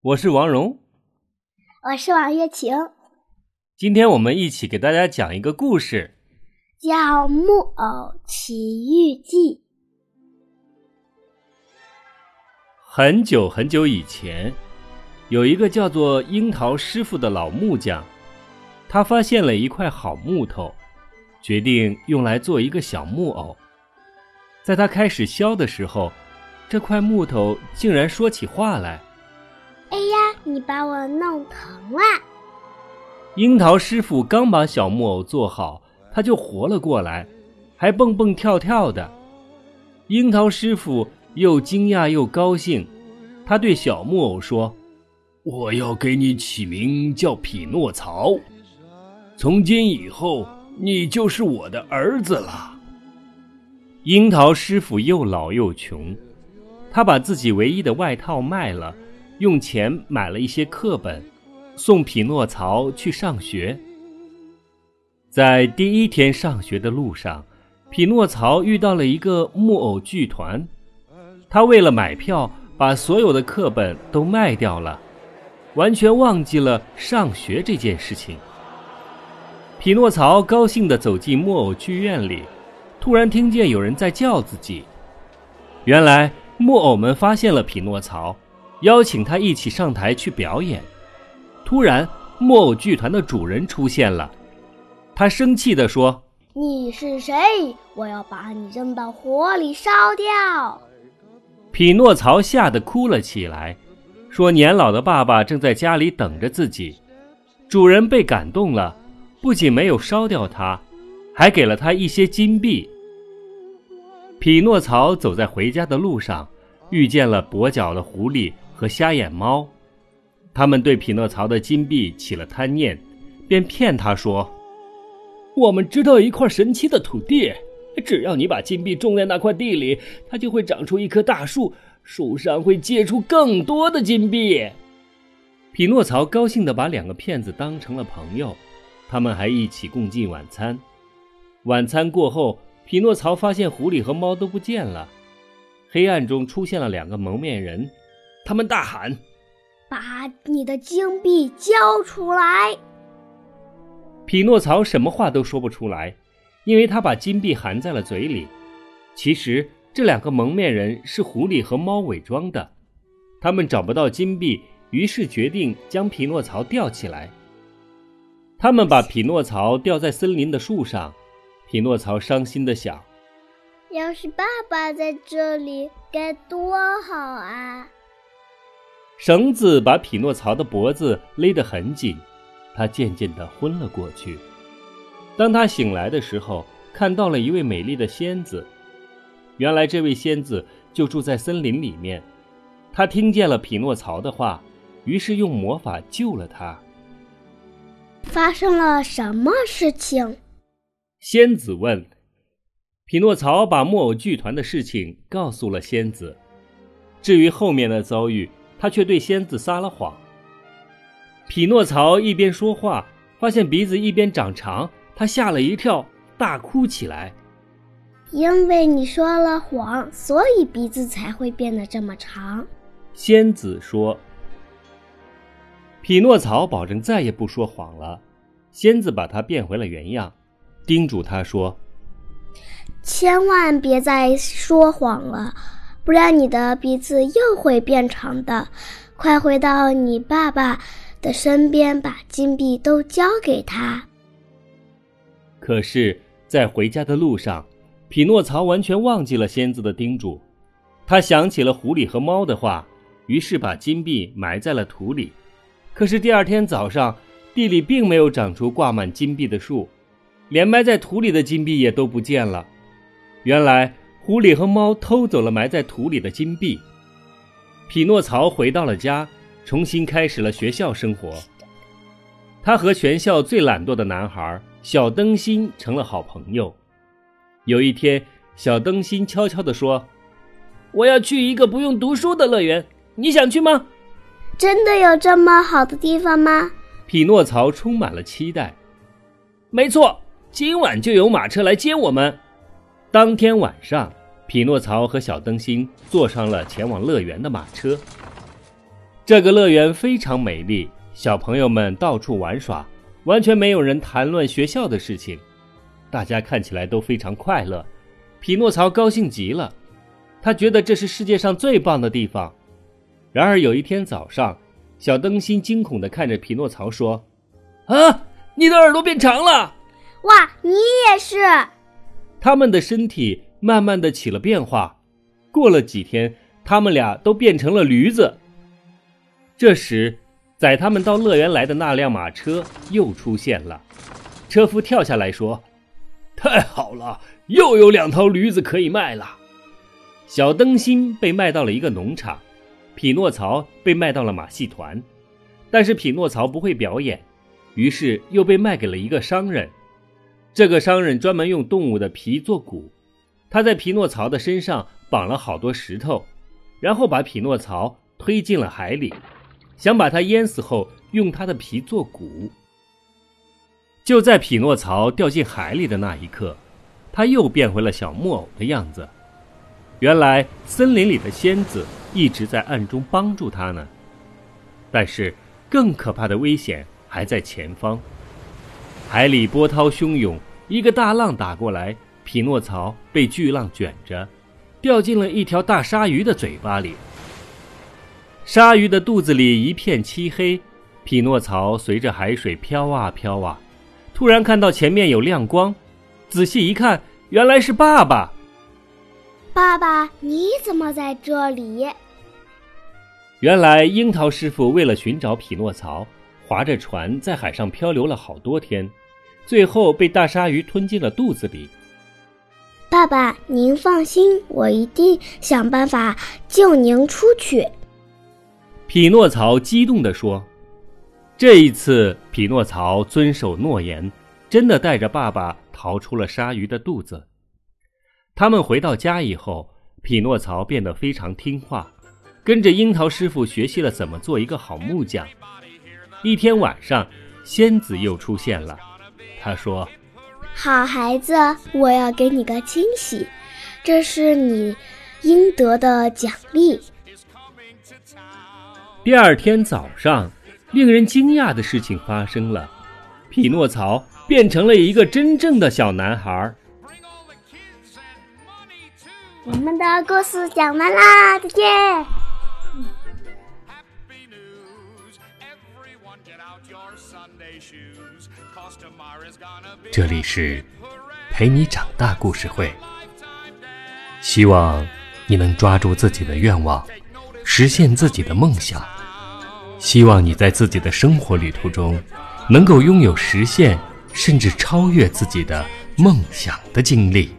我是王蓉，我是王月晴。今天我们一起给大家讲一个故事，叫《木偶奇遇记》。很久很久以前，有一个叫做樱桃师傅的老木匠，他发现了一块好木头，决定用来做一个小木偶。在他开始削的时候，这块木头竟然说起话来：“哎呀，你把我弄疼了！”樱桃师傅刚把小木偶做好，他就活了过来，还蹦蹦跳跳的。樱桃师傅。又惊讶又高兴，他对小木偶说：“我要给你起名叫匹诺曹，从今以后你就是我的儿子了。”樱桃师傅又老又穷，他把自己唯一的外套卖了，用钱买了一些课本，送匹诺曹去上学。在第一天上学的路上，匹诺曹遇到了一个木偶剧团。他为了买票，把所有的课本都卖掉了，完全忘记了上学这件事情。匹诺曹高兴地走进木偶剧院里，突然听见有人在叫自己。原来木偶们发现了匹诺曹，邀请他一起上台去表演。突然，木偶剧团的主人出现了，他生气地说：“你是谁？我要把你扔到火里烧掉！”匹诺曹吓得哭了起来，说：“年老的爸爸正在家里等着自己。”主人被感动了，不仅没有烧掉他，还给了他一些金币。匹诺曹走在回家的路上，遇见了跛脚的狐狸和瞎眼猫，他们对匹诺曹的金币起了贪念，便骗他说：“我们知道一块神奇的土地。”只要你把金币种在那块地里，它就会长出一棵大树，树上会结出更多的金币。匹诺曹高兴地把两个骗子当成了朋友，他们还一起共进晚餐。晚餐过后，匹诺曹发现狐狸和猫都不见了，黑暗中出现了两个蒙面人，他们大喊：“把你的金币交出来！”匹诺曹什么话都说不出来。因为他把金币含在了嘴里，其实这两个蒙面人是狐狸和猫伪装的，他们找不到金币，于是决定将匹诺曹吊起来。他们把匹诺曹吊在森林的树上，匹诺曹伤心的想：要是爸爸在这里该多好啊！绳子把匹诺曹的脖子勒得很紧，他渐渐的昏了过去。当他醒来的时候，看到了一位美丽的仙子。原来这位仙子就住在森林里面。他听见了匹诺曹的话，于是用魔法救了他。发生了什么事情？仙子问。匹诺曹把木偶剧团的事情告诉了仙子。至于后面的遭遇，他却对仙子撒了谎。匹诺曹一边说话，发现鼻子一边长长。他吓了一跳，大哭起来。因为你说了谎，所以鼻子才会变得这么长。仙子说：“匹诺曹保证再也不说谎了。”仙子把他变回了原样，叮嘱他说：“千万别再说谎了，不然你的鼻子又会变长的。快回到你爸爸的身边，把金币都交给他。”可是，在回家的路上，匹诺曹完全忘记了仙子的叮嘱。他想起了狐狸和猫的话，于是把金币埋在了土里。可是第二天早上，地里并没有长出挂满金币的树，连埋在土里的金币也都不见了。原来，狐狸和猫偷走了埋在土里的金币。匹诺曹回到了家，重新开始了学校生活。他和全校最懒惰的男孩。小灯芯成了好朋友。有一天，小灯芯悄悄地说：“我要去一个不用读书的乐园，你想去吗？”“真的有这么好的地方吗？”匹诺曹充满了期待。“没错，今晚就有马车来接我们。”当天晚上，匹诺曹和小灯芯坐上了前往乐园的马车。这个乐园非常美丽，小朋友们到处玩耍，完全没有人谈论学校的事情，大家看起来都非常快乐。匹诺曹高兴极了，他觉得这是世界上最棒的地方。然而有一天早上，小灯芯惊恐地看着匹诺曹说：“啊，你的耳朵变长了！哇，你也是！”他们的身体慢慢的起了变化，过了几天，他们俩都变成了驴子。这时，载他们到乐园来的那辆马车又出现了。车夫跳下来说：“太好了，又有两头驴子可以卖了。”小灯芯被卖到了一个农场，匹诺曹被卖到了马戏团。但是匹诺曹不会表演，于是又被卖给了一个商人。这个商人专门用动物的皮做鼓，他在匹诺曹的身上绑了好多石头，然后把匹诺曹推进了海里。想把他淹死后，用他的皮做鼓。就在匹诺曹掉进海里的那一刻，他又变回了小木偶的样子。原来森林里的仙子一直在暗中帮助他呢。但是更可怕的危险还在前方。海里波涛汹涌，一个大浪打过来，匹诺曹被巨浪卷着，掉进了一条大鲨鱼的嘴巴里。鲨鱼的肚子里一片漆黑，匹诺曹随着海水飘啊飘啊，突然看到前面有亮光，仔细一看，原来是爸爸。爸爸，你怎么在这里？原来樱桃师傅为了寻找匹诺曹，划着船在海上漂流了好多天，最后被大鲨鱼吞进了肚子里。爸爸，您放心，我一定想办法救您出去。匹诺曹激动地说：“这一次，匹诺曹遵守诺言，真的带着爸爸逃出了鲨鱼的肚子。他们回到家以后，匹诺曹变得非常听话，跟着樱桃师傅学习了怎么做一个好木匠。一天晚上，仙子又出现了，她说：‘好孩子，我要给你个惊喜，这是你应得的奖励。’”第二天早上，令人惊讶的事情发生了，匹诺曹变成了一个真正的小男孩。我们的故事讲完啦，再见。这里是陪你长大故事会，希望你能抓住自己的愿望，实现自己的梦想。希望你在自己的生活旅途中，能够拥有实现甚至超越自己的梦想的经历。